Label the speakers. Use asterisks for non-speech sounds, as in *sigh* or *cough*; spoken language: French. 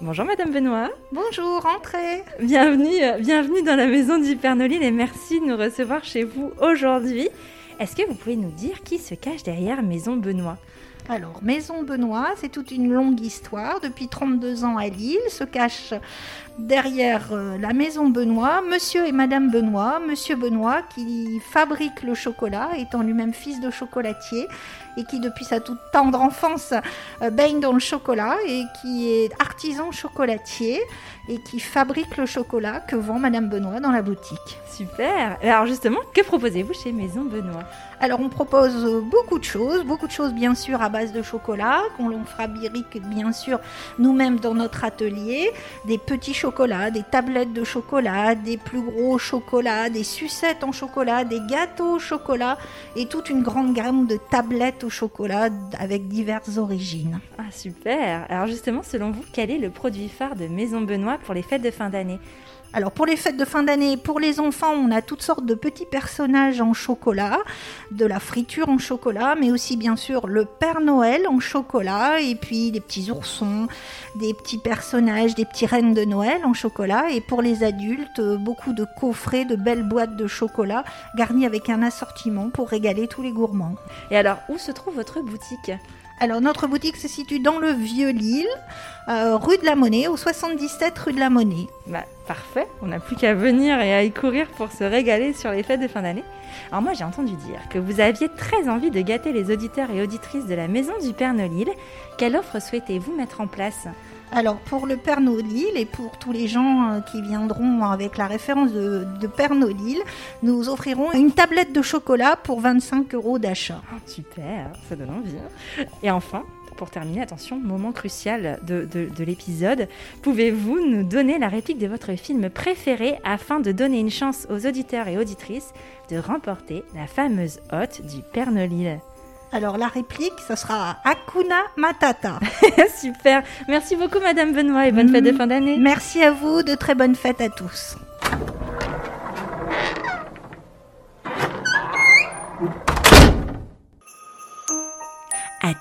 Speaker 1: Bonjour Madame Benoît.
Speaker 2: Bonjour, entrez
Speaker 1: Bienvenue, euh, bienvenue dans la maison Nolil et merci de nous recevoir chez vous aujourd'hui. Est-ce que vous pouvez nous dire qui se cache derrière Maison Benoît?
Speaker 2: Alors, Maison Benoît, c'est toute une longue histoire. Depuis 32 ans à Lille, se cache derrière euh, la Maison Benoît Monsieur et Madame Benoît. Monsieur Benoît qui fabrique le chocolat, étant lui-même fils de chocolatier et qui depuis sa toute tendre enfance euh, baigne dans le chocolat et qui est artisan chocolatier et qui fabrique le chocolat que vend Madame Benoît dans la boutique.
Speaker 1: Super Alors justement, que proposez-vous chez Maison Benoît?
Speaker 2: Alors on propose beaucoup de choses, beaucoup de choses bien sûr à base de chocolat, qu'on fabrique bien sûr nous-mêmes dans notre atelier, des petits chocolats, des tablettes de chocolat, des plus gros chocolats, des sucettes en chocolat, des gâteaux au chocolat et toute une grande gamme de tablettes au chocolat avec diverses origines.
Speaker 1: Ah super. Alors justement, selon vous, quel est le produit phare de Maison Benoît pour les fêtes de fin d'année?
Speaker 2: Alors pour les fêtes de fin d'année, pour les enfants, on a toutes sortes de petits personnages en chocolat, de la friture en chocolat, mais aussi bien sûr le Père Noël en chocolat, et puis des petits oursons, des petits personnages, des petits reines de Noël en chocolat, et pour les adultes, beaucoup de coffrets, de belles boîtes de chocolat garnies avec un assortiment pour régaler tous les gourmands.
Speaker 1: Et alors, où se trouve votre boutique?
Speaker 2: Alors notre boutique se situe dans le Vieux Lille, euh, rue de la Monnaie, au 77 rue de la Monnaie.
Speaker 1: Bah, parfait, on n'a plus qu'à venir et à y courir pour se régaler sur les fêtes de fin d'année. Alors moi j'ai entendu dire que vous aviez très envie de gâter les auditeurs et auditrices de la Maison du Père Nolil. Quelle offre souhaitez-vous mettre en place?
Speaker 2: Alors pour le Père Nolil et pour tous les gens euh, qui viendront avec la référence de, de Père Nolil, nous offrirons une tablette de chocolat pour 25 euros d'achat.
Speaker 1: Ah, super, ça donne envie. hein. Et enfin, pour terminer, attention, moment crucial de, de- de l'épisode, pouvez-vous nous donner la réplique de votre film préféré afin de donner une chance aux auditeurs et auditrices de remporter la fameuse hôte du Père Nolil
Speaker 2: Alors la réplique, ce sera Hakuna Matata. *laughs*
Speaker 1: Super, merci beaucoup Madame Benoît et bonne fête de fin d'année.
Speaker 2: Merci à vous, de très bonnes fêtes à tous.